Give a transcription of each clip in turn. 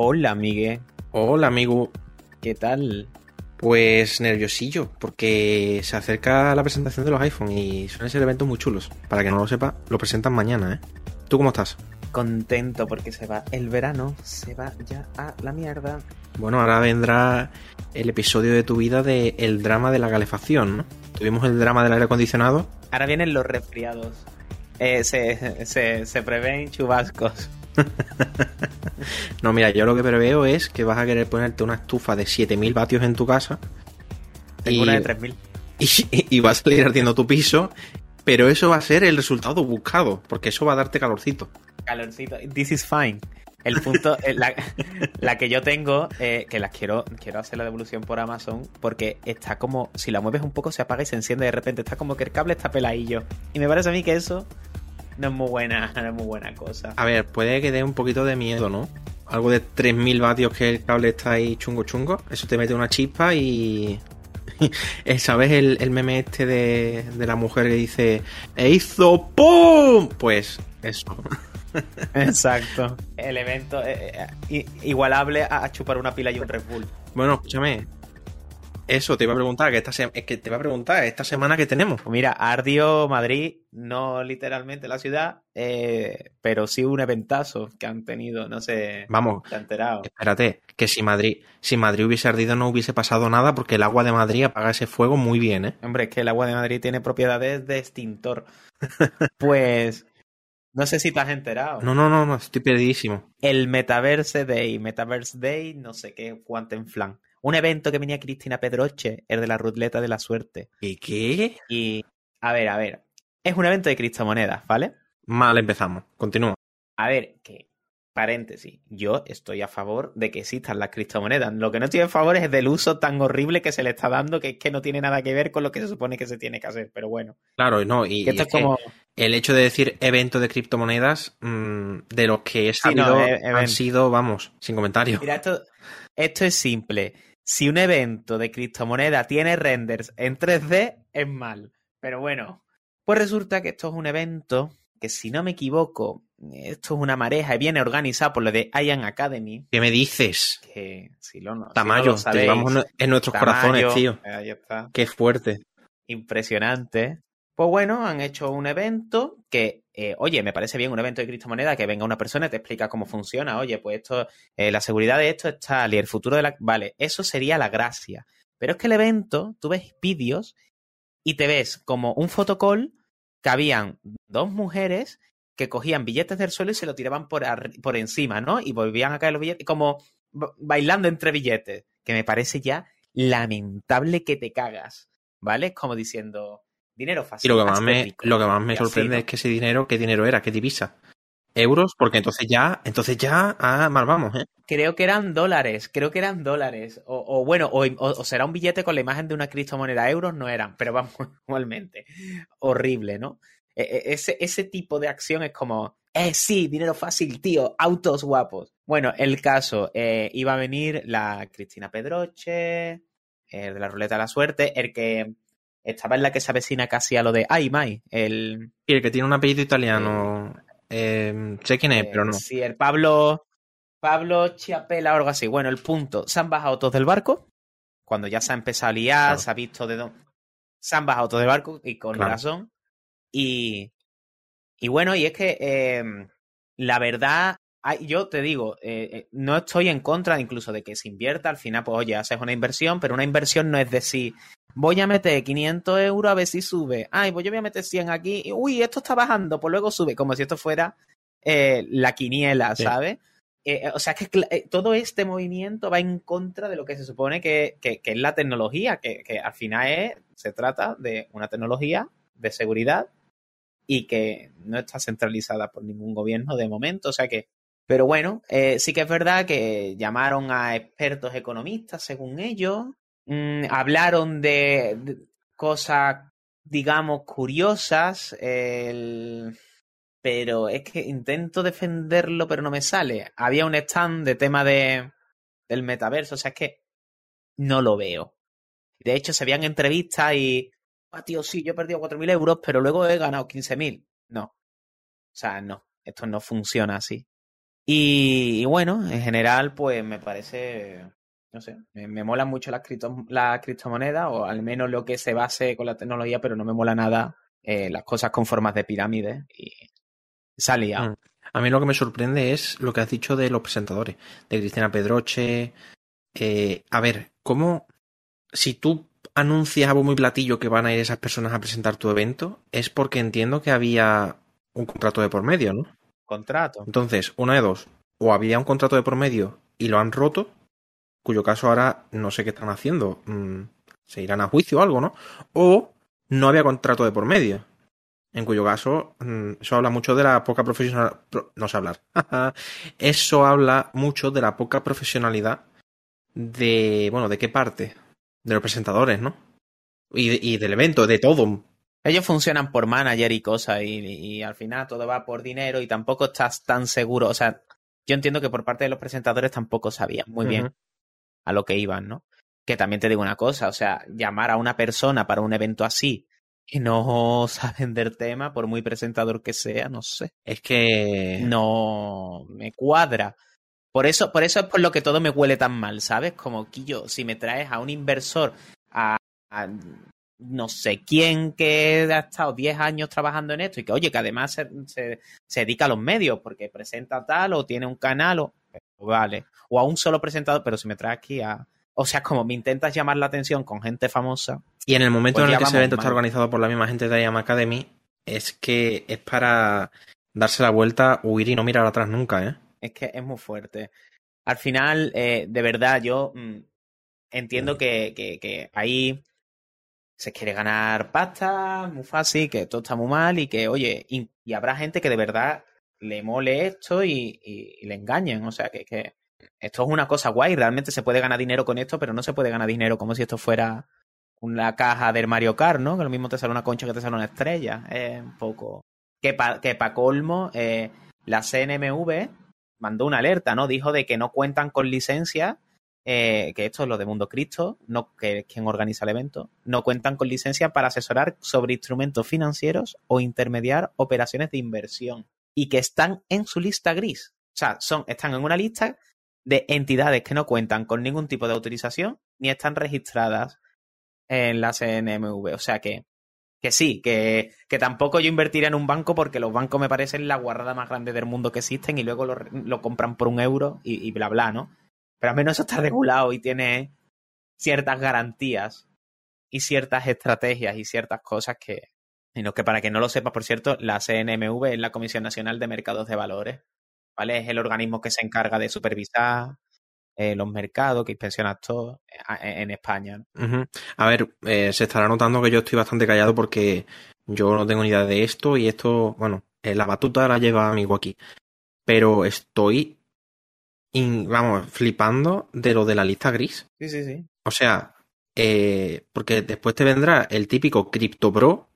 Hola, Miguel. Hola, amigo. ¿Qué tal? Pues nerviosillo, porque se acerca la presentación de los iPhone y suelen ser eventos muy chulos. Para que no lo sepa, lo presentan mañana, ¿eh? ¿Tú cómo estás? Contento porque se va el verano, se va ya a la mierda. Bueno, ahora vendrá el episodio de tu vida de el drama de la calefacción, ¿no? Tuvimos el drama del aire acondicionado. Ahora vienen los resfriados. Eh, se, se, se prevén chubascos. no, mira, yo lo que preveo es que vas a querer ponerte una estufa de 7000 vatios en tu casa. Tengo una de 3000. Y, y va a salir ardiendo tu piso, pero eso va a ser el resultado buscado, porque eso va a darte calorcito. Calorcito. This is fine. El punto, eh, la, la, que yo tengo, eh, que las quiero, quiero hacer la devolución por Amazon, porque está como, si la mueves un poco se apaga y se enciende de repente, está como que el cable está peladillo. Y me parece a mí que eso no es muy buena, no es muy buena cosa. A ver, puede que dé un poquito de miedo, ¿no? Algo de 3000 vatios que el cable está ahí chungo chungo. Eso te mete una chispa y. ¿Sabes el, el, meme este de, de, la mujer que dice ¡E hizo ¡Pum! Pues eso. Exacto. El evento eh, eh, igualable a chupar una pila y un Red Bull. Bueno, escúchame. Eso te iba a preguntar, que esta es que te iba a preguntar, esta semana que tenemos. Pues mira, ardió Madrid, no literalmente la ciudad, eh, pero sí un eventazo que han tenido, no sé. Vamos, ¿te enterado? espérate, que si Madrid, si Madrid hubiese ardido no hubiese pasado nada porque el agua de Madrid apaga ese fuego muy bien, ¿eh? Hombre, es que el agua de Madrid tiene propiedades de extintor. pues no sé si te has enterado. No, no, no, no, estoy perdidísimo. El Metaverse Day, Metaverse Day, no sé qué, Quantum Flan. Un evento que venía Cristina Pedroche, el de la ruleta de la suerte. ¿Y qué? Y, a ver, a ver. Es un evento de criptomonedas, ¿vale? Mal empezamos. Continúa. A ver, que, paréntesis, yo estoy a favor de que existan las criptomonedas. Lo que no estoy a favor es del uso tan horrible que se le está dando, que es que no tiene nada que ver con lo que se supone que se tiene que hacer, pero bueno. Claro, no, y, esto es como... el hecho de decir evento de criptomonedas, mmm, de los que he sabido, sí, no, e han sido, vamos, sin comentarios. Mira, esto, esto es simple. Si un evento de criptomoneda tiene renders en 3D, es mal. Pero bueno, pues resulta que esto es un evento que, si no me equivoco, esto es una mareja y viene organizado por lo de Ian Academy. ¿Qué me dices? Que si lo no, Tamayo, si no lo sabéis, te llevamos en nuestros Tamayo, corazones, tío. Ahí está. Qué fuerte. Impresionante. Pues bueno, han hecho un evento que, eh, oye, me parece bien un evento de criptomoneda que venga una persona y te explica cómo funciona. Oye, pues esto, eh, la seguridad de esto es tal y el futuro de la. Vale, eso sería la gracia. Pero es que el evento, tú ves vídeos y te ves como un fotocall que habían dos mujeres que cogían billetes del suelo y se lo tiraban por, por encima, ¿no? Y volvían a caer los billetes, como bailando entre billetes, que me parece ya lamentable que te cagas, ¿vale? Como diciendo, dinero fácil. Y lo que más me, lo que más me sorprende así, ¿no? es que ese dinero, ¿qué dinero era? ¿Qué divisa? Euros, porque entonces ya, entonces ya, ah, mal vamos, ¿eh? Creo que eran dólares, creo que eran dólares. O, o bueno, o, será un billete con la imagen de una criptomoneda. Euros no eran, pero vamos, igualmente. Horrible, ¿no? Ese, ese tipo de acción es como, eh, sí, dinero fácil, tío, autos guapos. Bueno, el caso, eh, iba a venir la Cristina Pedroche, el de la ruleta de la suerte, el que estaba en la que se avecina casi a lo de Ay, Mai, el... Y el que tiene un apellido italiano, eh, sé quién es, pero no. Sí, el Pablo, Pablo Chiapela o algo así. Bueno, el punto, se han bajado todos del barco, cuando ya se ha empezado a liar, claro. se ha visto de dónde... Se han bajado todos del barco y con claro. razón. Y, y bueno, y es que eh, la verdad, yo te digo, eh, no estoy en contra incluso de que se invierta. Al final, pues oye, haces una inversión, pero una inversión no es decir, voy a meter 500 euros a ver si sube. Ay, pues yo voy a meter 100 aquí. Y, uy, esto está bajando, pues luego sube. Como si esto fuera eh, la quiniela, sí. ¿sabes? Eh, o sea, que todo este movimiento va en contra de lo que se supone que, que, que es la tecnología, que, que al final es, se trata de una tecnología de seguridad y que no está centralizada por ningún gobierno de momento. O sea que, pero bueno, eh, sí que es verdad que llamaron a expertos economistas, según ellos, mmm, hablaron de, cosas, digamos, curiosas, el... pero es que intento defenderlo, pero no me sale. Había un stand de tema de, del metaverso, o sea, es que no lo veo. De hecho, se habían entrevistas y ah, tío, sí, yo he perdido 4.000 euros, pero luego he ganado 15.000. No. O sea, no. Esto no funciona así. Y, bueno, en general, pues me parece, no sé, me, me molan mucho las, cripto, las criptomonedas, o al menos lo que se base con la tecnología, pero no me mola nada eh, las cosas con formas de pirámide y salía. Mm. A mí lo que me sorprende es lo que has dicho de los presentadores, de Cristina Pedroche. Eh, a ver, ¿cómo si tú anuncias a muy platillo que van a ir esas personas a presentar tu evento, es porque entiendo que había un contrato de por medio, ¿no? Contrato. Entonces, una de dos, o había un contrato de por medio y lo han roto, cuyo caso ahora no sé qué están haciendo, mm, se irán a juicio o algo, ¿no? O no había contrato de por medio. En cuyo caso, mm, eso habla mucho de la poca profesionalidad. No sé hablar. eso habla mucho de la poca profesionalidad de. Bueno, ¿de qué parte? De los presentadores, ¿no? Y, del evento, de todo. Ellos funcionan por manager y cosas, y, al final todo va por dinero y tampoco estás tan seguro. O sea, yo entiendo que por parte de los presentadores tampoco sabían muy bien a lo que iban, ¿no? Que también te digo una cosa, o sea, llamar a una persona para un evento así que no saben del tema, por muy presentador que sea, no sé. Es que no me cuadra. Por eso, por eso es por lo que todo me huele tan mal, ¿sabes? Como que yo, si me traes a un inversor, a, no sé quién que ha estado 10 años trabajando en esto y que, oye, que además se, se, dedica a los medios porque presenta tal o tiene un canal o vale. O a un solo presentador, pero si me traes aquí a, o sea, como me intentas llamar la atención con gente famosa. Y en el momento pues en el que ese evento está organizado por la misma gente de IAM Academy, es que es para darse la vuelta, huir y no mirar atrás nunca, ¿eh? Es que es muy fuerte. Al final, eh, de verdad, yo mm, entiendo que, que, ahí se quiere ganar pasta, muy fácil, que todo está muy mal y que, oye, y, habrá gente que de verdad le mole esto y, le engañen. O sea, que, esto es una cosa guay, realmente se puede ganar dinero con esto, pero no se puede ganar dinero como si esto fuera una caja del Mario Kart, ¿no? Que lo mismo te sale una concha que te sale una estrella. Es un poco. Que para que pa colmo, eh, la CNMV mandó una alerta, ¿no? Dijo de que no cuentan con licencia, eh, que esto es lo de Mundo Cristo, no, que es quien organiza el evento, no cuentan con licencia para asesorar sobre instrumentos financieros o intermediar operaciones de inversión. Y que están en su lista gris. O sea, son, están en una lista de entidades que no cuentan con ningún tipo de autorización ni están registradas en la CNMV. O sea que, que sí, que, que tampoco yo invertiría en un banco porque los bancos me parecen la guarrada más grande del mundo que existen y luego lo, compran por un euro y, bla, bla, ¿no? Pero al menos eso está regulado y tiene ciertas garantías y ciertas estrategias y ciertas cosas que... Y que para que no lo sepas, por cierto, la CNMV es la Comisión Nacional de Mercados de Valores. ¿vale? Es el organismo que se encarga de supervisar eh, los mercados, que inspecciona todo eh, en España. A ver, eh, se estará notando que yo estoy bastante callado porque yo no tengo ni idea de esto y esto, bueno, la batuta la lleva amigo aquí. Pero estoy, vamos, flipando de lo de la lista gris. Sí, sí, sí. O sea, porque después te vendrá el típico CryptoPro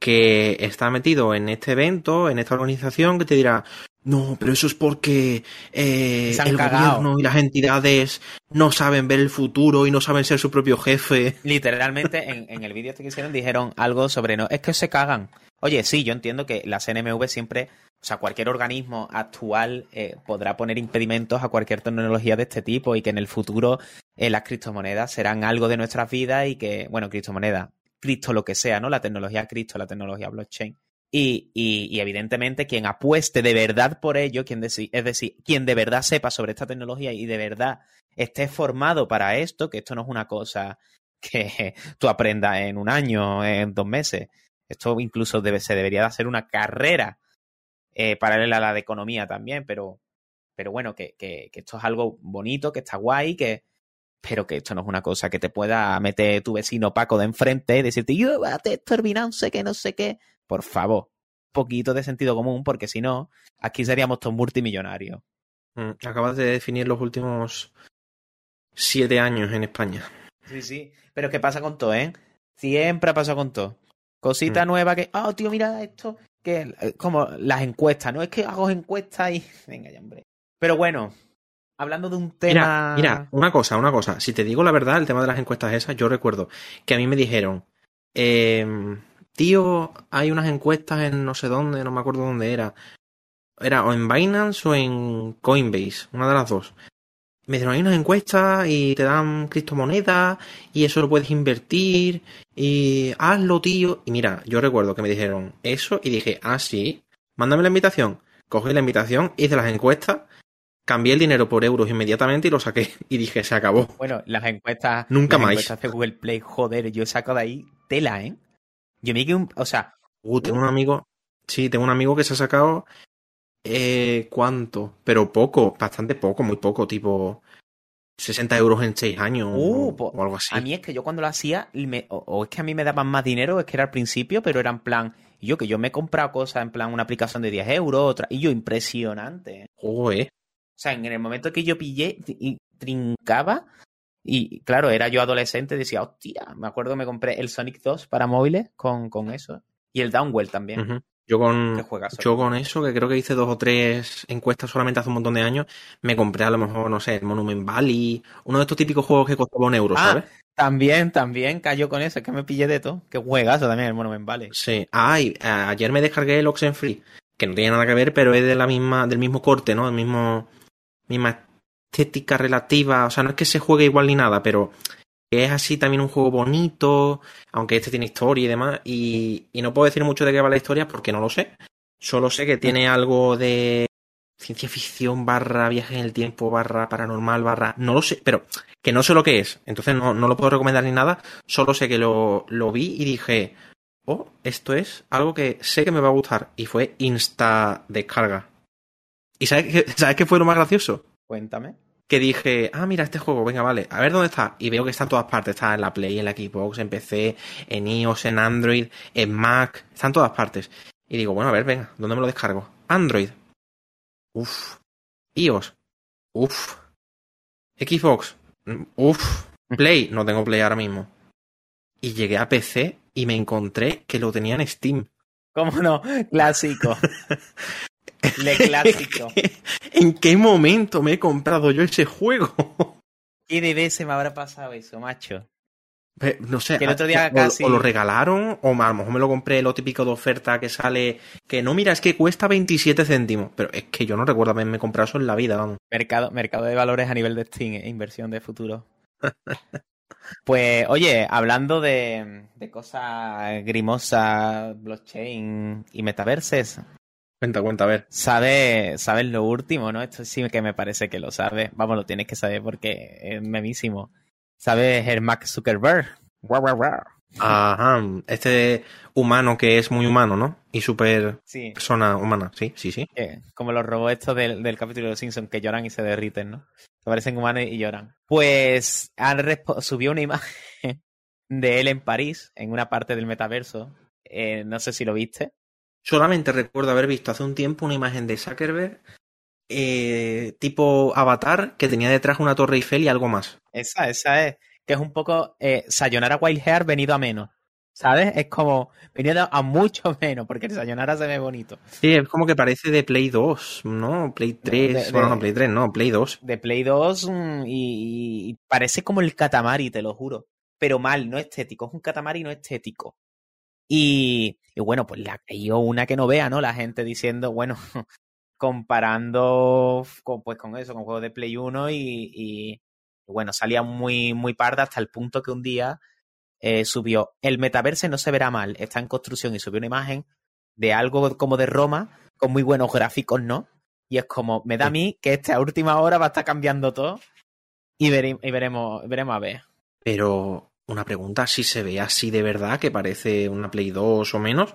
que está metido en este evento, en esta organización, que te dirá, no, pero eso es porque eh, el gobierno y las entidades no saben ver el futuro y no saben ser su propio jefe. Literalmente, en, el vídeo este que hicieron dijeron algo sobre no, es que se cagan. Oye, sí, yo entiendo que la CNMV siempre, o sea, cualquier organismo actual eh, podrá poner impedimentos a cualquier tecnología de este tipo y que en el futuro eh, las criptomonedas serán algo de nuestras vidas y que, bueno, criptomonedas, cripto lo que sea, ¿no? La tecnología cripto, la tecnología blockchain y, y, evidentemente quien apueste de verdad por ello, quien es decir, quien de verdad sepa sobre esta tecnología y de verdad esté formado para esto, que esto no es una cosa que tú aprendas en un año, en dos meses. Esto incluso se debería de hacer una carrera eh, paralela a la de economía también, pero, pero bueno, que, que, que, esto es algo bonito, que está guay, que, pero que esto no es una cosa que te pueda meter tu vecino Paco de enfrente y decirte, yo, bate esto sé que no sé qué por favor, un poquito de sentido común, porque si no, aquí seríamos todos multimillonarios. Mm, acabas de definir los últimos siete años en España. Sí, sí. Pero ¿qué pasa con todo, eh? Siempre ha pasado con todo. Cosita mm. nueva que, oh, tío, mira esto. Que, eh, como las encuestas, ¿no? Es que hago encuestas y. Venga ya, hombre. Pero bueno, hablando de un tema. Mira, mira, una cosa, una cosa. Si te digo la verdad, el tema de las encuestas esas, yo recuerdo que a mí me dijeron. Eh, tío, hay unas encuestas en no sé dónde, no me acuerdo dónde era. era o en Binance o en Coinbase, una de las dos. Me dijeron, hay unas encuestas y te dan criptomonedas y eso lo puedes invertir y hazlo, tío. Y mira, yo recuerdo que me dijeron eso y dije, ah, sí, mándame la invitación. Cogí la invitación, hice las encuestas, cambié el dinero por euros inmediatamente y lo saqué. Y dije, se acabó. Bueno, las encuestas. Nunca las más. encuestas de Google Play, joder, yo saco de ahí tela, ¿eh? Yo me un. O sea. Uh, tengo un amigo. Sí, tengo un amigo que se ha sacado. Eh, ¿Cuánto? Pero poco, bastante poco, muy poco, tipo 60 euros en 6 años Uh, o, o algo así. A mí es que yo cuando lo hacía, me- o, o es que a mí me daban más dinero, es que era al principio, pero era en plan. y Yo que yo me he comprado cosas en plan una aplicación de 10 euros, otra. Y yo, impresionante. Joder. O sea, en el momento que yo pillé y trincaba, y claro, era yo adolescente, decía, hostia, me acuerdo me compré el Sonic 2 para móviles con, con eso. Y el Downwell también. Ujú. Yo Que con, yo con eso, que creo que hice dos o tres encuestas solamente hace un montón de años, me compré a lo mejor, no sé, el Monument Valley, uno de estos típicos juegos que costaba un euro, Ah, ¿sabes? También, también cayó con eso, es que me pillé de todo. Que juegazo también el Monument Valley. Sí. Ah, y a- ayer me descargué el Oxenfree, que no tiene nada que ver, pero es de la misma, del mismo corte, ¿no? Del mismo, misma estética relativa. O sea, no es que se juegue igual ni nada, pero es así también un juego bonito, aunque este tiene historia y demás. Y, y no puedo decir mucho de qué va la historia porque no lo sé. Solo sé que tiene algo de ciencia ficción barra viaje en el tiempo barra paranormal barra... No lo sé, pero que no sé lo que es. Entonces no, no lo puedo recomendar ni nada. Solo sé que lo, lo vi y dije, oh, esto es algo que sé que me va a gustar. Y fue insta descarga. ¿Y sabes qué, sabes qué fue lo más gracioso? Cuéntame. Que dije, ah, mira este juego, venga, vale, a ver dónde está. Y veo que está en todas partes. Está en la Play, en la Xbox, en PC, en iOS, en Android, en Mac. Está en todas partes. Y digo, bueno, a ver, venga, ¿dónde me lo descargo? Android. Uf. iOS. Uf. Xbox. Uf. Play. No tengo Play ahora mismo. Y llegué a PC y me encontré que lo tenía en Steam. ¿Cómo no? Clásico. Le clásico. ¿En qué momento me he comprado yo ese juego? ¿Qué de veces me habrá pasado eso, macho? Eh, No sé, Que el otro día o, casi- o lo regalaron, o a lo mejor me lo compré lo típico de oferta que sale, que no, mira, es que cuesta 27 céntimos, pero es que yo no recuerdo haberme comprado eso en la vida, vamos. Mercado, mercado de valores a nivel de Steam, eh, inversión de futuro. Pues, oye, hablando de, de cosas grimosas, blockchain y metaverses, Cuenta, cuenta, a ver. ¿sabes sabes lo último, no? Esto sí que me parece que lo sabes. Vamos, lo tienes que saber porque es memísimo. ¿Sabes el Mark Zuckerberg? Guau, guau, guau. Ajá, este humano que es muy humano, ¿no? Y súper Sí, persona humana, sí, sí, sí. que- como los robots estos del, del capítulo de los Simpsons que lloran y se derriten, ¿no? Se parecen humanos y lloran. Pues han subió una imagen de él en París, en una parte del metaverso. Eh, no sé si lo viste. Solamente recuerdo haber visto hace un tiempo una imagen de Zuckerberg eh, tipo avatar que tenía detrás una torre Eiffel y algo más. Esa, esa es. Que es un poco eh, Sayonara Wild Hair venido a menos. ¿Sabes? Es como venido a mucho menos, porque el Sayonara se ve bonito. Sí, es como que parece de Play 2, ¿no? Play 3, de- bueno, no, Play 3, no, Play 2. De Play 2 mm, y, y parece como el Katamari, te lo juro. Pero mal, no estético. Es un Katamari no estético. Y, y bueno, pues la cayó una que no vea, ¿no? La gente diciendo, bueno, comparando con, pues con eso, con juegos de Play 1 y, y, bueno, salía muy, muy parda hasta el punto que un día eh, subió, el metaverse no se verá mal, está en construcción y subió una imagen de algo como de Roma, con muy buenos gráficos, ¿no? Y es como, me da a mí que esta última hora va a estar cambiando todo y, vere- y veremos, veremos a ver. Pero una pregunta, si se ve así de verdad, que parece una Play 2 o menos,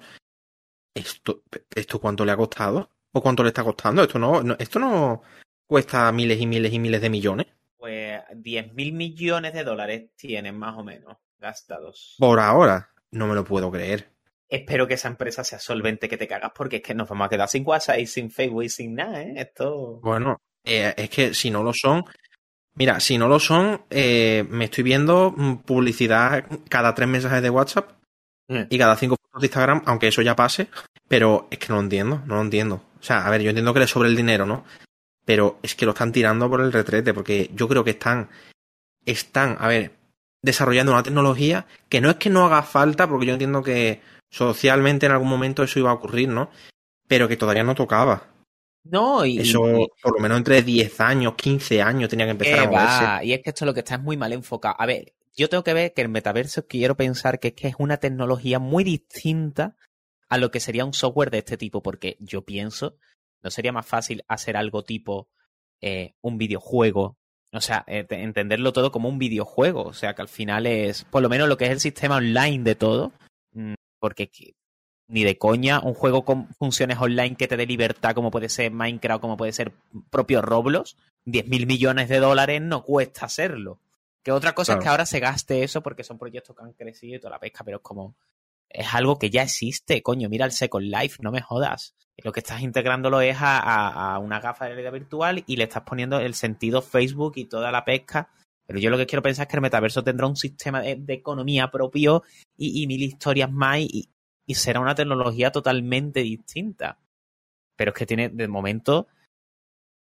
¿esto, esto cuánto le ha costado? ¿O cuánto le está costando? Esto no, no- esto no cuesta miles y miles y miles de millones. Pues 10 mil millones de dólares tienen más o menos gastados. Por ahora, no me lo puedo creer. Espero que esa empresa sea solvente que te cagas porque es que nos vamos a quedar sin WhatsApp y sin Facebook y sin nada, ¿eh? Esto... Bueno, eh, es que si no lo son, mira, si no lo son, eh, me estoy viendo mm, publicidad cada tres mensajes de WhatsApp y cada cinco fotos de Instagram, aunque eso ya pase, pero es que no lo entiendo, no lo entiendo. O sea, a ver, yo entiendo que le sobre el dinero, ¿no? Pero es que lo están tirando por el retrete, porque yo creo que están, están, a ver, desarrollando una tecnología que no es que no haga falta, porque yo entiendo que socialmente en algún momento eso iba a ocurrir, ¿no? Pero que todavía no tocaba. No, y. Eso, por lo menos entre 10 años, 15 años tenía que empezar a moverse. Y es que esto es lo que está muy mal enfocado. A ver, yo tengo que ver que el metaverso quiero pensar que es que es una tecnología muy distinta a lo que sería un software de este tipo, porque yo pienso, ¿no sería más fácil hacer algo tipo eh, un videojuego? O sea, eh, entenderlo todo como un videojuego, o sea, que al final es, por lo menos lo que es el sistema online de todo, mm, porque ni de coña un juego con funciones online que te dé libertad como puede ser Minecraft, como puede ser propio Roblox, 10 mil millones de dólares no cuesta hacerlo. Que otra cosa es que ahora se gaste eso porque son proyectos que han crecido y toda la pesca, pero es como, es algo que ya existe, coño, mira el Second Life, no me jodas. Lo que estás integrándolo es a, una gafa de realidad virtual y le estás poniendo el sentido Facebook y toda la pesca. Pero yo lo que quiero pensar es que el metaverso tendrá un sistema de, economía propio y, mil historias más y, y será una tecnología totalmente distinta. Pero es que tiene, de momento,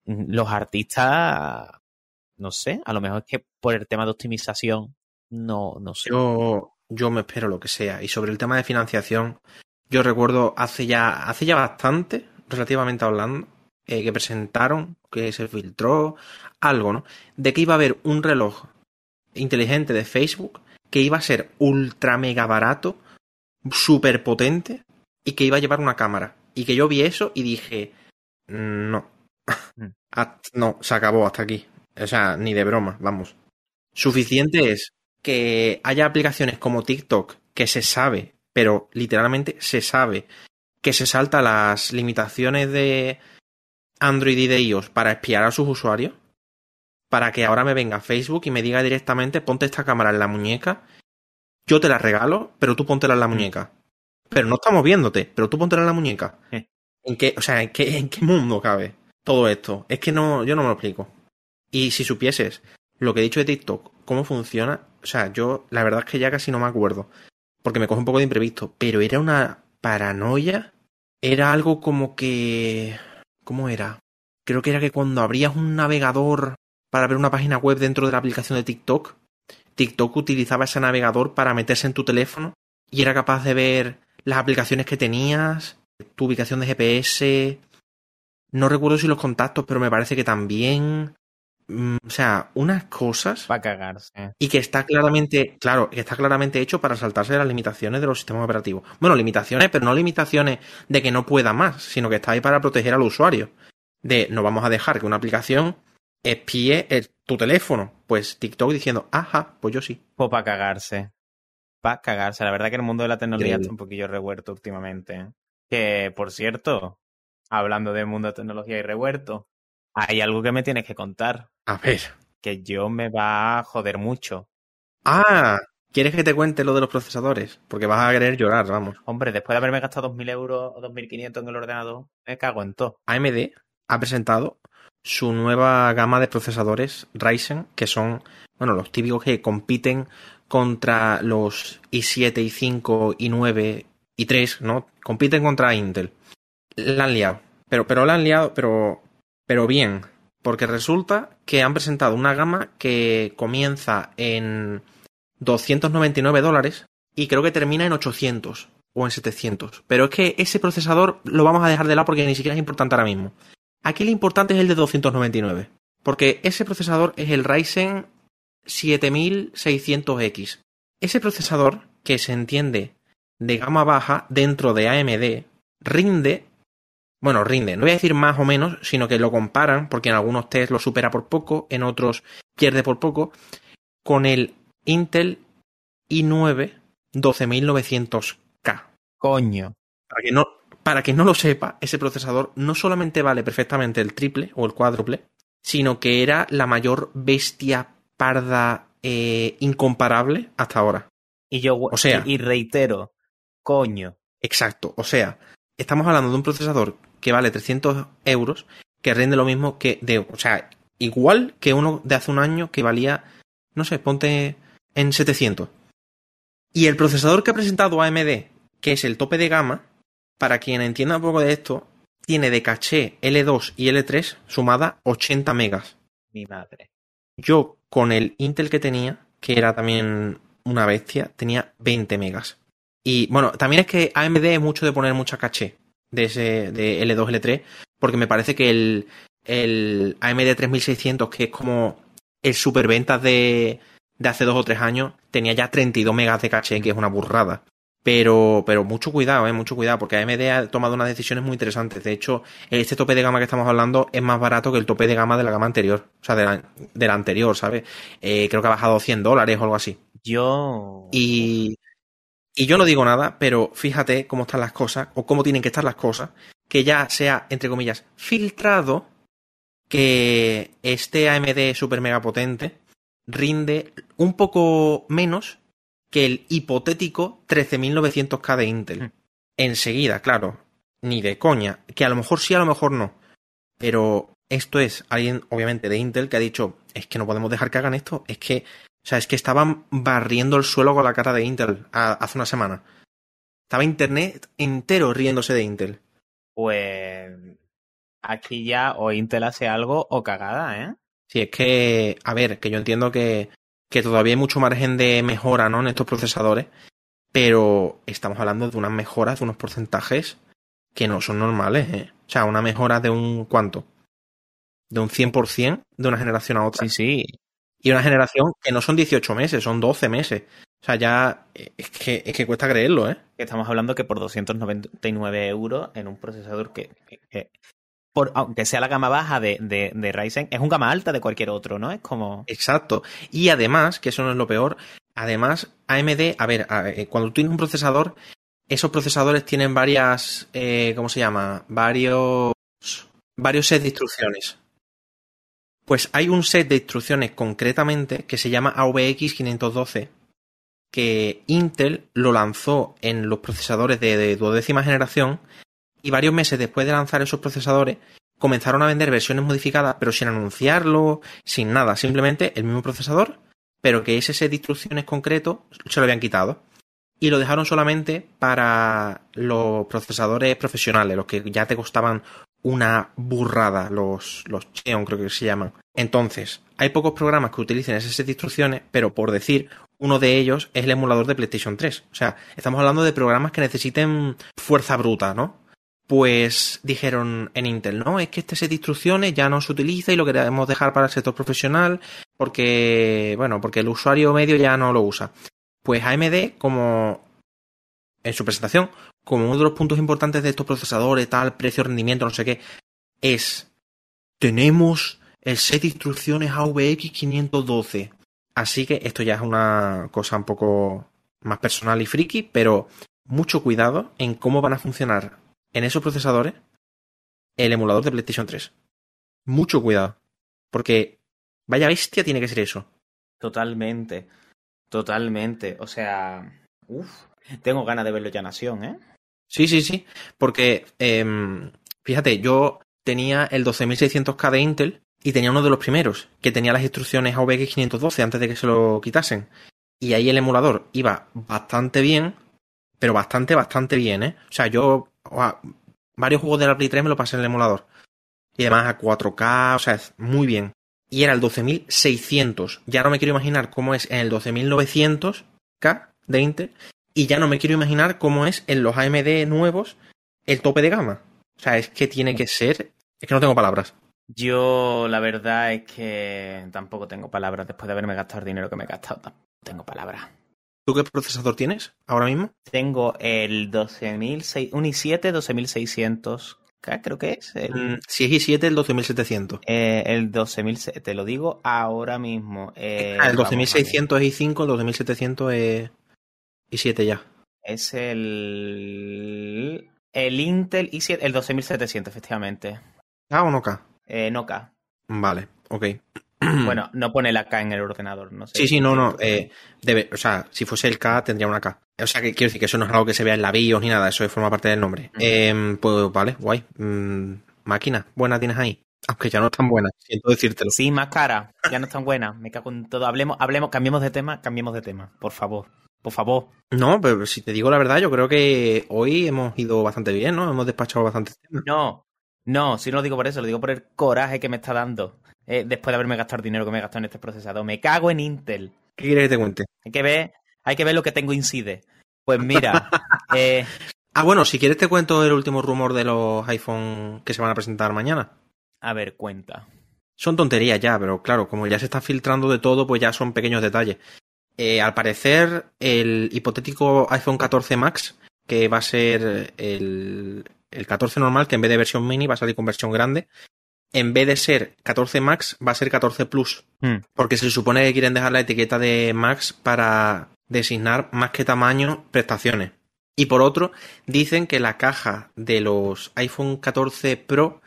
mm, los artistas, no sé, a lo mejor es que por el tema de optimización, no, no sé. Yo, yo me espero lo que sea. Y sobre el tema de financiación, yo recuerdo hace ya, hace ya bastante, relativamente hablando, eh, que presentaron, que se filtró algo, ¿no? De que iba a haber un reloj inteligente de Facebook que iba a ser ultra mega barato súper potente y que iba a llevar una cámara. Y que yo vi eso y dije, no, mm. no, se acabó hasta aquí. O sea, ni de broma, vamos. Suficiente es que haya aplicaciones como TikTok que se sabe, pero literalmente se sabe, que se salta las limitaciones de Android y de iOS para espiar a sus usuarios, para que ahora me venga Facebook y me diga directamente ponte esta cámara en la muñeca yo te la regalo, pero tú póntela en la mm. muñeca. Pero no estamos viéndote, pero tú póntela en la muñeca. Eh. ¿En qué, o sea, ¿en qué, en qué mundo cabe todo esto? Es que no, yo no me lo explico. Y si supieses lo que he dicho de TikTok, cómo funciona, o sea, yo la verdad es que ya casi no me acuerdo. Porque me coge un poco de imprevisto. Pero era una paranoia. Era algo como que. ¿Cómo era? Creo que era que cuando abrías un navegador para ver una página web dentro de la aplicación de TikTok, TikTok utilizaba ese navegador para meterse en tu teléfono y era capaz de ver las aplicaciones que tenías, tu ubicación de GPS. No recuerdo si los contactos, pero me parece que también. Mm, o sea, unas cosas. Para cagarse. Y que está claramente, claro, que está claramente hecho para saltarse las limitaciones de los sistemas operativos. Bueno, limitaciones, pero no limitaciones de que no pueda más, sino que está ahí para proteger al usuario. De no vamos a dejar que una aplicación espíe tu teléfono. Pues TikTok diciendo, ajá, pues yo sí. Pues para cagarse. Para cagarse. La verdad que el mundo de la tecnología está un poquillo revuelto últimamente. Que, por cierto, hablando del mundo de tecnología y revuelto, hay algo que me tienes que contar. A ver. Que yo me va a joder mucho. Ah, ¿quieres que te cuente lo de los procesadores? Porque vas a querer llorar, vamos. Hombre, después de haberme gastado 2.000 euros o 2.500 en el ordenador, me cago en todo. AMD ha presentado su nueva gama de procesadores Ryzen, que son, bueno, los típicos que compiten contra los i7, i5, i9, i3, ¿no? Compiten contra Intel. La han liado. Pero, pero la han liado, pero, pero bien. Porque resulta que han presentado una gama que comienza en 299 dólares y creo que termina en 800 o en 700. Pero es que ese procesador lo vamos a dejar de lado porque ni siquiera es importante ahora mismo. Aquí lo importante es el de 299, porque ese procesador es el Ryzen 7600X. Ese procesador, que se entiende de gama baja dentro de AMD, rinde, bueno, rinde, no voy a decir más o menos, sino que lo comparan, porque en algunos test lo supera por poco, en otros pierde por poco, con el Intel i9 12900K. Coño. Para que no, para quien no lo sepa, ese procesador no solamente vale perfectamente el triple o el cuádruple, sino que era la mayor bestia parda eh, incomparable hasta ahora. Y yo, o sea, y reitero, coño. Exacto, o sea, estamos hablando de un procesador que vale 300 euros, que rinde lo mismo que de, o sea, igual que uno de hace un año que valía, no sé, ponte en 700. Y el procesador que ha presentado AMD, que es el tope de gama, para quien entienda un poco de esto, tiene de caché L2 y L3 sumada 80 megas. Mi madre. Yo con el Intel que tenía, que era también una bestia, tenía 20 megas. Y bueno, también es que AMD es mucho de poner mucha caché. de ese de L2, L3, porque me parece que el, el AMD 3600, que es como el superventas de, de hace dos o tres años, tenía ya 32 megas de caché, que es una burrada. Pero, pero mucho cuidado, eh, mucho cuidado, porque AMD ha tomado unas decisiones muy interesantes. De hecho, este tope de gama que estamos hablando es más barato que el tope de gama de la gama anterior. O sea, de la, de la anterior, ¿sabes? Eh, creo que ha bajado 100 dólares o algo así. Yo. Y, y yo no digo nada, pero fíjate cómo están las cosas, o cómo tienen que estar las cosas, que ya sea, entre comillas, filtrado que este AMD super mega potente rinde un poco menos que el hipotético 13900K de Intel. Mm. Enseguida, claro, ni de coña, que a lo mejor sí, a lo mejor no. Pero esto es alguien, obviamente, de Intel que ha dicho, es que no podemos dejar que hagan esto, es que, o sea, es que estaban barriendo el suelo con la cara de Intel a- hace una semana. Estaba Internet entero riéndose de Intel. Pues. Aquí ya o Intel hace algo o cagada, ¿eh? Sí, es que, a ver, que yo entiendo que, que todavía hay mucho margen de mejora, ¿no? En estos procesadores, pero estamos hablando de unas mejoras, de unos porcentajes que no son normales, ¿eh? O sea, una mejora de un, ¿cuánto? De un 100% de una generación a otra. Sí, sí. Y una generación que no son 18 meses, son 12 meses. O sea, ya eh, es que, es que cuesta creerlo, ¿eh? Estamos hablando que por 299 euros en un procesador que por, aunque sea la gama baja de, de, Ryzen, es un gama alta de cualquier otro, ¿no? Es como. Exacto. Y además, que eso no es lo peor, además AMD, a ver, eh, cuando tú tienes un procesador, esos procesadores tienen varias, eh, ¿cómo se llama? Varios, varios sets de instrucciones. Pues hay un set de instrucciones concretamente que se llama AVX 512, que Intel lo lanzó en los procesadores de duodécima generación y varios meses después de lanzar esos procesadores comenzaron a vender versiones modificadas, pero sin anunciarlo, sin nada, simplemente el mismo procesador, pero que ese set de instrucciones concreto se lo habían quitado. Y lo dejaron solamente para los procesadores profesionales, los que ya te costaban una burrada, los, los creo que se llaman. Entonces, hay pocos programas que utilicen ese set de instrucciones, pero por decir, uno de ellos es el emulador de PlayStation 3. O sea, estamos hablando de programas que necesiten fuerza bruta, ¿no? Pues dijeron en Intel, no, es que este set de instrucciones ya no se utiliza y lo queremos dejar para el sector profesional porque, bueno, porque el usuario medio ya no lo usa. Pues AMD, como en su presentación, como uno de los puntos importantes de estos procesadores, tal, precio, rendimiento, no sé qué, es, tenemos el set de instrucciones AVX 512. Así que esto ya es una cosa un poco más personal y friki, pero mucho cuidado en cómo van a funcionar en esos procesadores el emulador de PlayStation 3. Mucho cuidado. Porque vaya bestia tiene que ser eso. Totalmente. Totalmente. O sea. Uf. Tengo ganas de verlo ya Nación, ¿eh? Sí, sí, sí. Porque, em, fíjate, yo tenía el 12600K de Intel y tenía uno de los primeros, que tenía las instrucciones AVX 512 antes de que se lo quitasen. Y ahí el emulador iba bastante bien, pero bastante, bastante bien, ¿eh? O sea, yo varios juegos de la Play 3 me lo pasé en el emulador. Y además a 4K, o sea, es muy bien. Y era el 12600. Ya no me quiero imaginar cómo es en el 12900K de Intel. Y ya no me quiero imaginar cómo es en los AMD nuevos el tope de gama. O sea, es que tiene que ser. Es que no tengo palabras. Yo, la verdad es que tampoco tengo palabras. Después de haberme gastado el dinero que me he gastado, tampoco tengo palabras. ¿Tú qué procesador tienes ahora mismo? Tengo el 12600, un i7 12600K, creo que es. El, Mm, si es i7, el 12700. eh, el 12000, te lo digo ahora mismo. eh, Ah, el vamos a ver. 12600 es i5, el 2700 es i7 ya. Es el. El Intel i7, el 12700, efectivamente. ¿K o no K? Eh, no K. Vale, ok. Bueno, no pone la K en el ordenador, no sé. Sí, sí, no, no. eh, debe, o sea, si fuese el K, tendría una K. O sea, que quiero decir que eso no es algo que se vea en la BIOS ni nada, eso forma parte del nombre. Em, pues vale, guay. Mm, máquina, buena tienes ahí. Aunque ya no es tan buena, siento decírtelo. Sí, más cara. Ya no es tan buena. Me cago en todo. Hablemos, hablemos, cambiemos de tema, cambiemos de tema. Por favor. Por favor. No, pero si te digo la verdad, yo creo que hoy hemos ido bastante bien, ¿no? Hemos despachado bastantes temas. No, no, si no lo digo por eso, lo digo por el coraje que me está dando. Eh, después de haberme gastado el dinero que me he gastado en este procesador. Me cago en Intel. ¿Qué quieres que te cuente? Hay que ver, hay que ver lo que tengo incide. Pues mira, eh, Ah, bueno, si quieres te cuento el último rumor de los iPhone que se van a presentar mañana. A ver, cuenta. Son tonterías ya, pero claro, como ya se está filtrando de todo, pues ya son pequeños detalles. Eh, al parecer, el hipotético iPhone 14 Max, que va a ser el, el 14 normal, que en vez de versión mini va a salir con versión grande, en vez de ser 14 Max, va a ser 14 Plus. Hmm. Porque se supone que quieren dejar la etiqueta de Max para designar más que tamaño prestaciones. Y por otro, dicen que la caja de los iPhone 14 Pro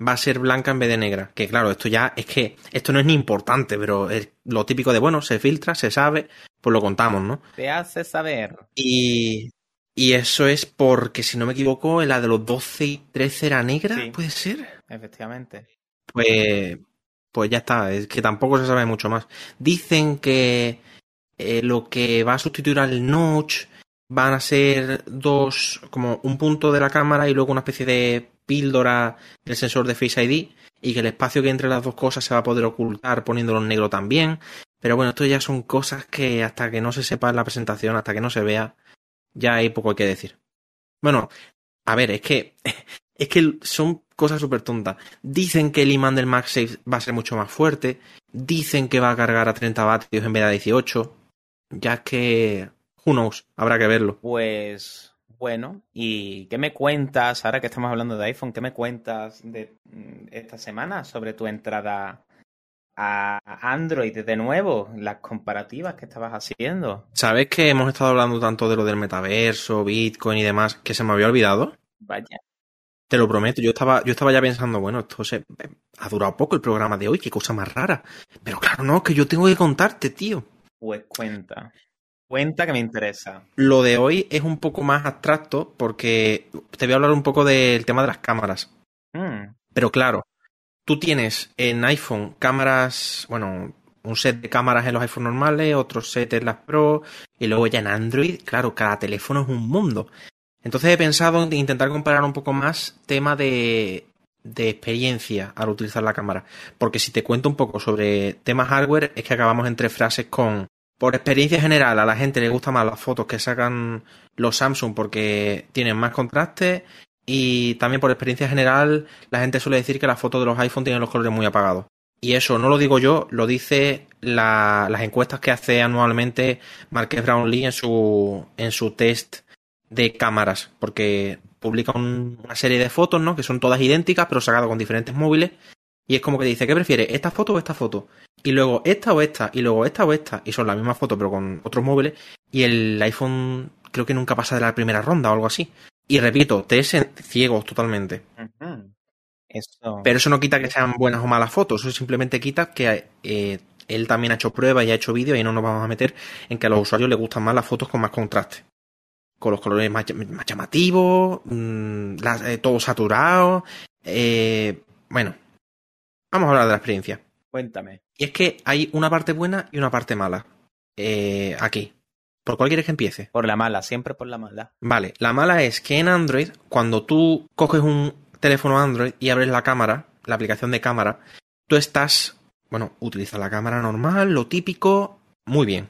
va a ser blanca en vez de negra. Que claro, esto ya es que esto no es ni importante, pero es lo típico de, bueno, se filtra, se sabe, pues lo contamos, ¿no? Te hace saber. Y, y eso es porque, si no me equivoco, la de los 12 y 13 era negra, Sí. ¿puede ser? Efectivamente. Pues, pues ya está, es que tampoco se sabe mucho más. Dicen que eh, lo que va a sustituir al notch van a ser dos, como un punto de la cámara y luego una especie de píldora del sensor de Face ID y que el espacio que entre las dos cosas se va a poder ocultar poniéndolo en negro también. Pero bueno, esto ya son cosas que hasta que no se sepa en la presentación, hasta que no se vea, ya hay poco que decir. Bueno, a ver, es que es que son cosas súper tontas. Dicen que el imán del MagSafe va a ser mucho más fuerte. Dicen que va a cargar a 30 vatios en vez de a 18. Ya es que. Who knows? Habrá que verlo. Pues bueno, ¿y qué me cuentas, ahora que estamos hablando de iPhone, qué me cuentas de mm, esta semana sobre tu entrada a Android de nuevo, las comparativas que estabas haciendo? ¿Sabes que hemos estado hablando tanto de lo del metaverso, Bitcoin y demás, que se me había olvidado? Vaya, Te lo prometo, yo estaba, yo estaba ya pensando, bueno, esto se, ha durado poco el programa de hoy, qué cosa más rara. Pero claro, no, que yo tengo que contarte, tío. pues cuenta. Cuenta que me interesa. Lo de hoy es un poco más abstracto porque te voy a hablar un poco del tema de las cámaras. Mm, Pero claro, tú tienes en iPhone cámaras, bueno, un set de cámaras en los iPhone normales, otro set en las Pro, y luego ya en Android, claro, cada teléfono es un mundo. Entonces he pensado en intentar comparar un poco más tema de, de experiencia al utilizar la cámara. Porque si te cuento un poco sobre temas hardware, es que acabamos en tres frases con por experiencia general, a la gente le gustan más las fotos que sacan los Samsung porque tienen más contraste y también por experiencia general la gente suele decir que las fotos de los iPhone tienen los colores muy apagados. Y eso no lo digo yo, lo dice la- las encuestas que hace anualmente Marques Brownlee en su, en su test de cámaras, porque publica un- una serie de fotos, ¿no? Que son todas idénticas, pero sacadas con diferentes móviles. Y es como que dice, ¿qué prefiere? ¿Esta foto o esta foto? Y luego esta o esta, y luego esta o esta, y son la misma foto pero con otros móviles, y el iPhone creo que nunca pasa de la primera ronda o algo así. Y repito, TS ciegos totalmente. Eso. Pero eso no quita que sean buenas o malas fotos, eso simplemente quita que eh, él también ha hecho pruebas y ha hecho vídeos y no nos vamos a meter en que a los usuarios les gustan más las fotos con más contraste. Con los colores más, ll- más llamativos, mm, las- eh, todo saturado. eh, bueno, vamos a hablar de la experiencia. Cuéntame. Y es que hay una parte buena y una parte mala. eh, aquí. ¿Por cuál quieres que empiece? Por la mala, siempre por la mala. Vale, la mala es que en Android, cuando tú coges un teléfono Android y abres la cámara, la aplicación de cámara, tú estás, bueno, utilizas la cámara normal, lo típico, muy bien.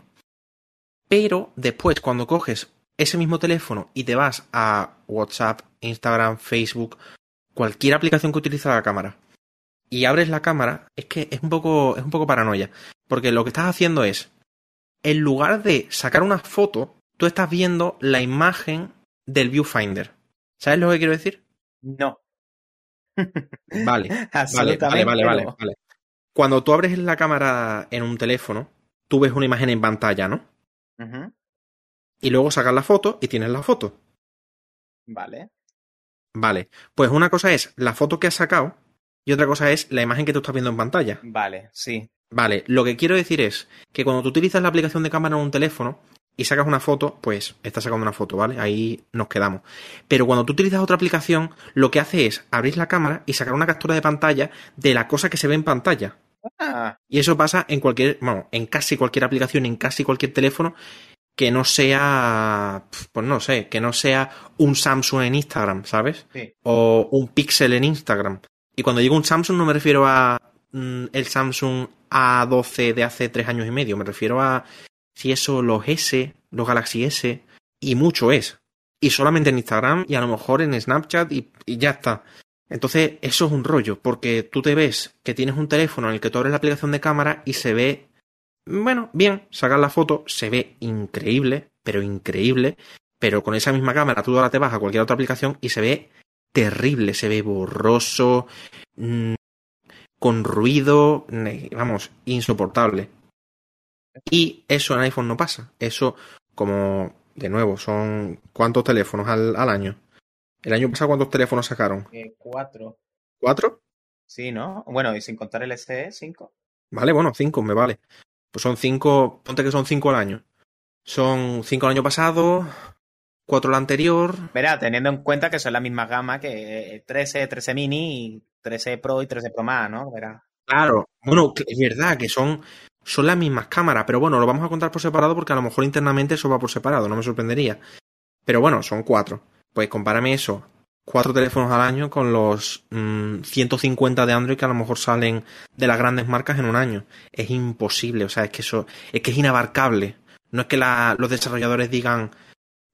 Pero después, cuando coges ese mismo teléfono y te vas a WhatsApp, Instagram, Facebook, cualquier aplicación que utiliza la cámara, y abres la cámara, es que es un poco, es un poco paranoia. Porque lo que estás haciendo es, en lugar de sacar una foto, tú estás viendo la imagen del viewfinder. ¿Sabes lo que quiero decir? No. Vale, vale, vale, vale, vale. Cuando tú abres la cámara en un teléfono, tú ves una imagen en pantalla, ¿no? Ujú. Y luego sacas la foto y tienes la foto. Vale. Vale, pues una cosa es la foto que has sacado y otra cosa es la imagen que tú estás viendo en pantalla. Vale, sí. Vale, lo que quiero decir es que cuando tú utilizas la aplicación de cámara en un teléfono y sacas una foto, pues estás sacando una foto, ¿vale? Ahí nos quedamos. Pero cuando tú utilizas otra aplicación, lo que hace es abrir la cámara y sacar una captura de pantalla de la cosa que se ve en pantalla. Ah, Y eso pasa en cualquier, bueno, en casi cualquier aplicación, en casi cualquier teléfono que no sea, pues no sé, que no sea un Samsung en Instagram, ¿sabes? sí. o un Pixel en Instagram. Y cuando digo un Samsung no me refiero a mm, el Samsung A12 de hace tres años y medio, me refiero a si eso los S, los Galaxy S y mucho es. y solamente en Instagram y a lo mejor en Snapchat y, y ya está. Entonces, eso es un rollo, porque tú te ves que tienes un teléfono en el que tú abres la aplicación de cámara y se ve, bueno, bien, sacar la foto, se ve increíble, pero increíble, pero con esa misma cámara tú ahora te vas a cualquier otra aplicación y se ve terrible, se ve borroso, mmm, con ruido, vamos, insoportable. Y eso en iPhone no pasa. Eso, como, de nuevo, son ¿cuántos teléfonos al, al año? ¿El año pasado cuántos teléfonos sacaron? Eh, cuatro. ¿Cuatro? Sí, ¿no? Bueno, y sin contar el SE, cinco. Vale, bueno, cinco, me vale. Pues son cinco, ponte que son cinco al año. Son cinco el año pasado, cuatro el anterior. Verá, teniendo en cuenta que son la misma gama que 13, 13 mini, y 13 Pro y 13 Pro más, ¿no? Verá. Claro, bueno, es verdad que son, son las mismas cámaras, pero bueno, lo vamos a contar por separado porque a lo mejor internamente eso va por separado, no me sorprendería. Pero bueno, son cuatro. Pues compárame eso, cuatro teléfonos al año con los mmm, 150 de Android que a lo mejor salen de las grandes marcas en un año. Es imposible, o sea, es que eso, es que es inabarcable. No es que los desarrolladores digan,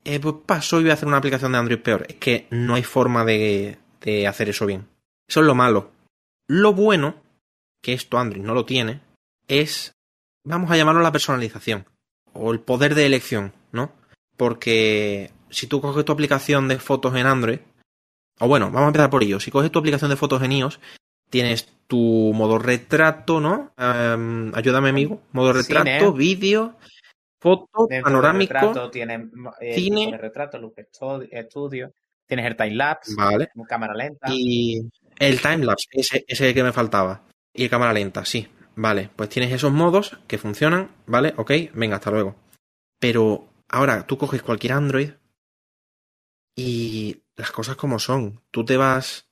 eh, pues paso y voy a hacer una aplicación de Android peor. Es que no hay forma de, de hacer eso bien. Eso es lo malo. Lo bueno, que esto Android no lo tiene, es, vamos a llamarlo la personalización. O el poder de elección, ¿no? Porque si tú coges tu aplicación de fotos en Android, o bueno, vamos a empezar por ello. Si coges tu aplicación de fotos en iOS, tienes tu modo retrato, ¿no? Um, ayúdame, amigo. Modo retrato, vídeo, foto, Dentro panorámico. retrato tienes eh, cine. el retrato, look estu- estudio, tienes el time lapse, Vale. cámara lenta. Y el timelapse, ese, ese es el que me faltaba. Y cámara lenta, sí. Vale, pues tienes esos modos que funcionan, ¿vale? Ok, venga, hasta luego. Pero ahora tú coges cualquier Android y las cosas como son. Tú te vas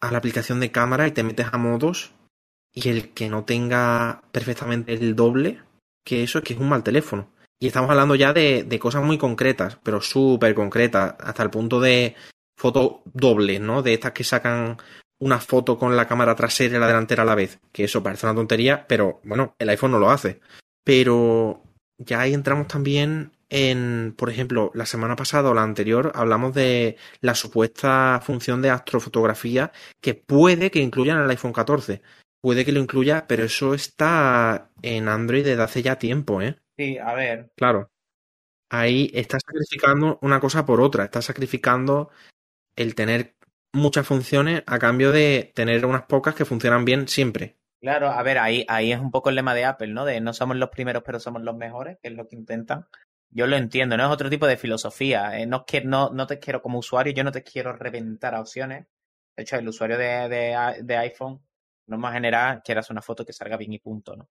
a la aplicación de cámara y te metes a modos y el que no tenga perfectamente el doble que eso es que es un mal teléfono. Y estamos hablando ya de, de cosas muy concretas, pero súper concretas, hasta el punto de foto doble, ¿no? De estas que sacan una foto con la cámara trasera y la delantera a la vez. Que eso parece una tontería, pero bueno, el iPhone no lo hace. Pero ya ahí entramos también en, por ejemplo, la semana pasada o la anterior hablamos de la supuesta función de astrofotografía que puede que incluya en el iPhone 14. Puede que lo incluya, pero eso está en Android desde hace ya tiempo, ¿eh? Sí, a ver, Claro. Ahí está sacrificando una cosa por otra. Está sacrificando el tener muchas funciones a cambio de tener unas pocas que funcionan bien siempre. claro, a ver, ahí, ahí es un poco el lema de Apple, ¿no? De no somos los primeros, pero somos los mejores, que es lo que intentan. Yo lo entiendo, no es otro tipo de filosofía. eh, No, es que, no, no te quiero como usuario, yo no te quiero reventar a opciones. De hecho, el usuario de, de, de iPhone, norma general, quieras una foto que salga bien y punto, ¿no?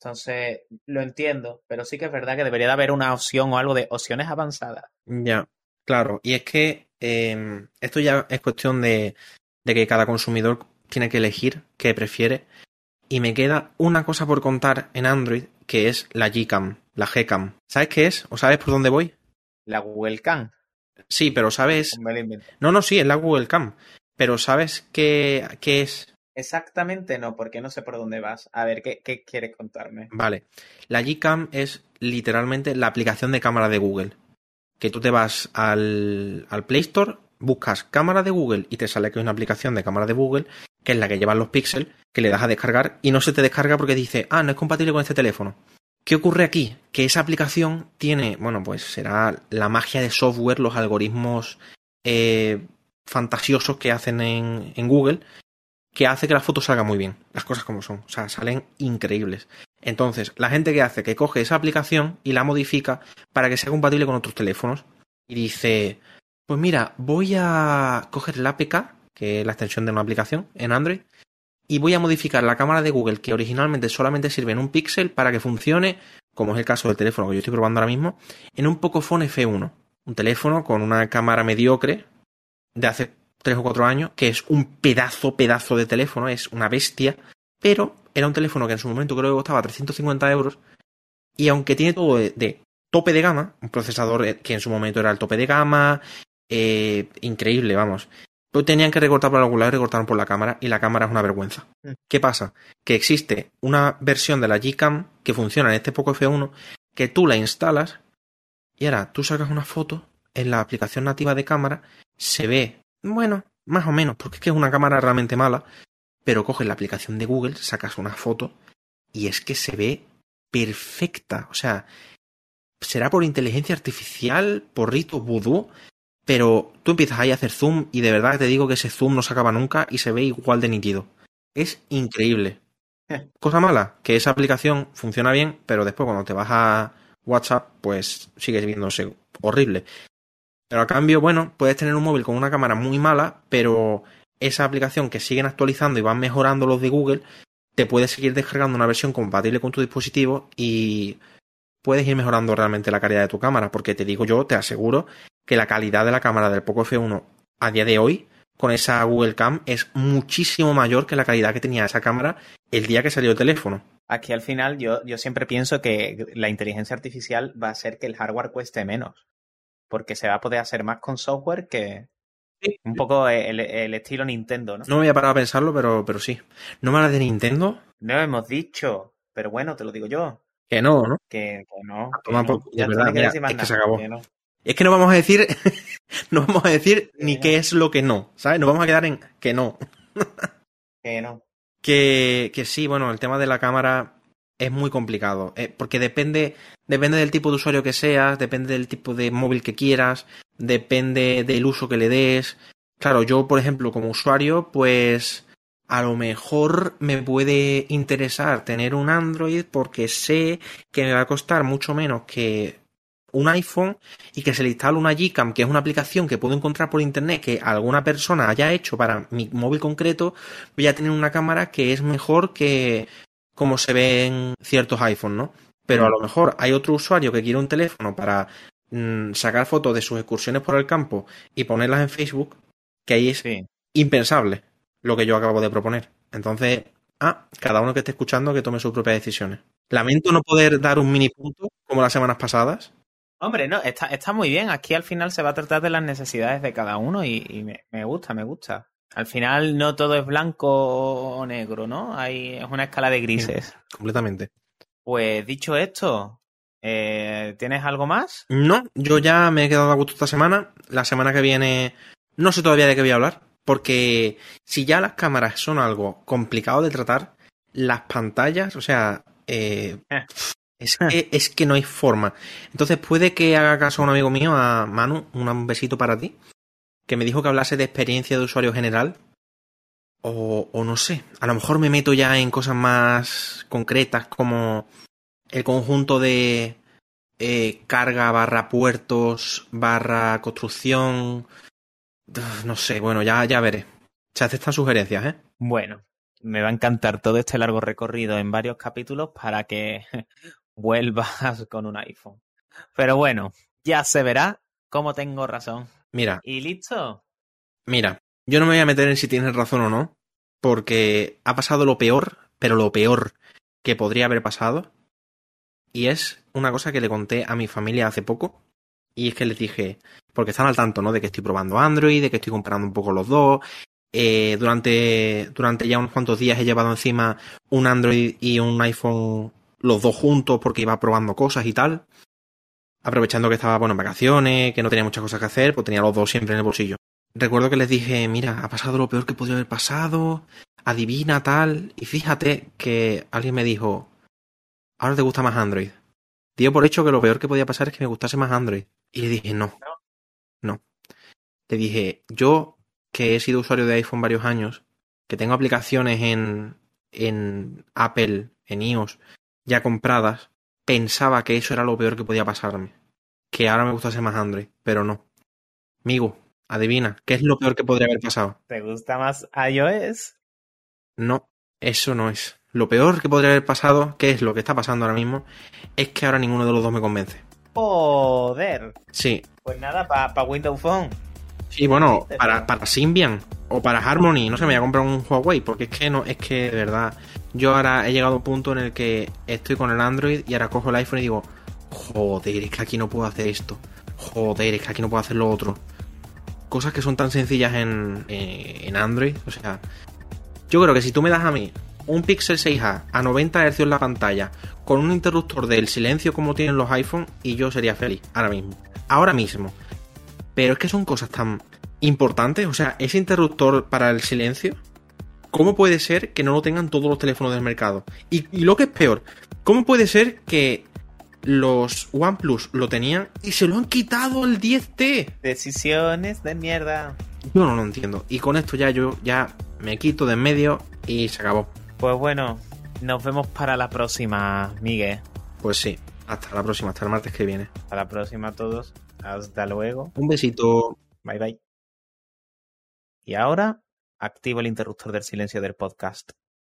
Entonces, lo entiendo, pero sí que es verdad que debería de haber una opción o algo de opciones avanzadas. Ya, claro. Y es que eh, esto ya es cuestión de, de que cada consumidor tiene que elegir qué prefiere. Y me queda una cosa por contar en Android, que es la Gcam, la Gcam. ¿Sabes qué es? ¿O sabes por dónde voy? La Google Cam, Sí, pero sabes. me lo invento. No, no, sí, es la Google Cam. Pero ¿sabes qué, qué es? Exactamente no, porque no sé por dónde vas. A ver, ¿qué, qué quieres contarme? Vale. La Gcam es literalmente la aplicación de cámara de Google. Que tú te vas al, al Play Store, buscas cámara de Google y te sale que es una aplicación de cámara de Google, que es la que llevan los píxeles, que le das a descargar y no se te descarga porque dice, ah, no es compatible con este teléfono. ¿Qué ocurre aquí? Que esa aplicación tiene, bueno, pues será la magia de software, los algoritmos eh, fantasiosos que hacen en, Google, que hace que las fotos salgan muy bien, las cosas como son, o sea, salen increíbles. Entonces, la gente que hace que coge esa aplicación y la modifica para que sea compatible con otros teléfonos y dice, pues mira, voy a coger la APK, que es la extensión de una aplicación en Android, y voy a modificar la cámara de Google, que originalmente solamente sirve en un píxel, para que funcione, como es el caso del teléfono que yo estoy probando ahora mismo, en un Pocophone F1, un teléfono con una cámara mediocre de hace 3 o 4 años, que es un pedazo, pedazo de teléfono, es una bestia, pero era un teléfono que en su momento creo que costaba 350 euros, y aunque tiene todo de, de tope de gama, un procesador que en su momento era el tope de gama, eh, increíble, vamos. Pues tenían que recortar por algún lado y recortaron por la cámara y la cámara es una vergüenza. Mm. ¿Qué pasa? Que existe una versión de la Gcam que funciona en este Poco F1 que tú la instalas Y ahora tú sacas una foto en la aplicación nativa de cámara, se ve, bueno, más o menos, porque es que es una cámara realmente mala, pero coges la aplicación de Google, sacas una foto y es que se ve perfecta. O sea, será por inteligencia artificial, por rito vudú, pero tú empiezas ahí a hacer zoom y de verdad te digo que ese zoom no se acaba nunca y se ve igual de nítido. Es increíble. Cosa mala, que esa aplicación funciona bien, pero después cuando te vas a WhatsApp, pues sigues viéndose horrible. Pero a cambio, bueno, puedes tener un móvil con una cámara muy mala, pero esa aplicación que siguen actualizando y van mejorando los de Google, te puedes seguir descargando una versión compatible con tu dispositivo y puedes ir mejorando realmente la calidad de tu cámara, porque te digo yo, te aseguro que la calidad de la cámara del Poco F1 a día de hoy con esa Google Cam es muchísimo mayor que la calidad que tenía esa cámara el día que salió el teléfono. Aquí al final yo, yo siempre pienso que la inteligencia artificial va a hacer que el hardware cueste menos, porque se va a poder hacer más con software que, un poco el, estilo Nintendo, ¿no? No me voy a parar a pensarlo, pero, pero sí. ¿No me hablas de Nintendo? No hemos dicho, pero bueno, te lo digo yo. Que no, ¿no? Que, no. es que se acabó. Es que no vamos a decir, no vamos a decir ni qué es lo que no, ¿sabes? Nos vamos a quedar en que no. que no. Que, que sí, bueno, el tema de la cámara es muy complicado, eh, porque depende, depende del tipo de usuario que seas, depende del tipo de móvil que quieras, depende del uso que le des. Claro, yo, por ejemplo, como usuario, pues a lo mejor me puede interesar tener un Android porque sé que me va a costar mucho menos que un iPhone y que se le instale una Gcam, que es una aplicación que puedo encontrar por internet que alguna persona haya hecho para mi móvil concreto, voy a tener una cámara que es mejor que como se ve en ciertos iPhones, ¿no? Pero a lo mejor hay otro usuario que quiere un teléfono para mm, sacar fotos de sus excursiones por el campo y ponerlas en Facebook, que ahí es impensable lo que yo acabo de proponer. Entonces, ah, cada uno que esté escuchando que tome sus propias decisiones. Lamento no poder dar un mini punto como las semanas pasadas, Hombre, no, está, está muy bien. Aquí al final se va a tratar de las necesidades de cada uno y, me, gusta, me gusta. Al final no todo es blanco o negro, ¿no? Hay, es una escala de grises. completamente. Pues dicho esto, eh, ¿tienes algo más? No, yo ya me he quedado a gusto esta semana. La semana que viene no sé todavía de qué voy a hablar, porque si ya las cámaras son algo complicado de tratar, las pantallas, o sea, eh, eh. Es que, es que no hay forma. Entonces puede que haga caso a un amigo mío, a Manu, un besito para ti, que me dijo que hablase de experiencia de usuario general. O, o no sé, a lo mejor me meto ya en cosas más concretas como el conjunto de eh, carga barra puertos barra construcción. No sé, bueno, ya, ya veré. Se hace estas sugerencias, ¿eh? Bueno, me va a encantar todo este largo recorrido en varios capítulos para que vuelvas con un iPhone. Pero bueno, ya se verá cómo tengo razón. Mira. ¿Y listo? Mira, yo no me voy a meter en si tienes razón o no, porque ha pasado lo peor, pero lo peor que podría haber pasado. Y es una cosa que le conté a mi familia hace poco. Y es que les dije, porque están al tanto, ¿no? De que estoy probando Android, de que estoy comparando un poco los dos. Eh, durante, durante ya unos cuantos días he llevado encima un Android y un iPhone los dos juntos porque iba probando cosas y tal. Aprovechando que estaba, bueno, en vacaciones, que no tenía muchas cosas que hacer, pues tenía los dos siempre en el bolsillo. Recuerdo que les dije, mira, ha pasado lo peor que podría haber pasado, adivina tal, y fíjate que alguien me dijo, ahora te gusta más Android. Dio por hecho que lo peor que podía pasar es que me gustase más Android. Y le dije, no, no. Le dije, yo que he sido usuario de iPhone varios años, que tengo aplicaciones en, en Apple, en iOS, ya compradas, pensaba que eso era lo peor que podía pasarme. Que ahora me gustase más Android, pero no. Amigo, adivina, ¿qué es lo peor que podría haber pasado? ¿Te gusta más iOS? No, eso no es. Lo peor que podría haber pasado, que es lo que está pasando ahora mismo, es que ahora ninguno de los dos me convence. Joder. Sí. Pues nada, para Windows Phone. Sí, bueno, para, para Symbian o para Harmony, no sé, me voy a comprar un Huawei, porque es que no, es que de verdad, yo ahora he llegado a un punto en el que estoy con el Android y ahora cojo el iPhone y digo, joder, es que aquí no puedo hacer esto, joder, es que aquí no puedo hacer lo otro. Cosas que son tan sencillas en, eh, en Android, o sea, yo creo que si tú me das a mí un Pixel 6A a 90 Hz en la pantalla, con un interruptor del silencio como tienen los iPhone, y yo sería feliz, ahora mismo. Ahora mismo. Pero es que son cosas tan importantes, o sea, ese interruptor para el silencio, ¿cómo puede ser que no lo tengan todos los teléfonos del mercado? Y, y lo que es peor, ¿cómo puede ser que los OnePlus lo tenían y se lo han quitado el 10T? Decisiones de mierda. Yo no lo entiendo. Y con esto ya yo ya me quito de en medio y se acabó. Pues bueno, nos vemos para la próxima, Miguel. Pues sí, hasta la próxima, hasta el martes que viene. Hasta la próxima a todos. Hasta luego. Un besito. Bye bye. Y ahora activo el interruptor del silencio del podcast.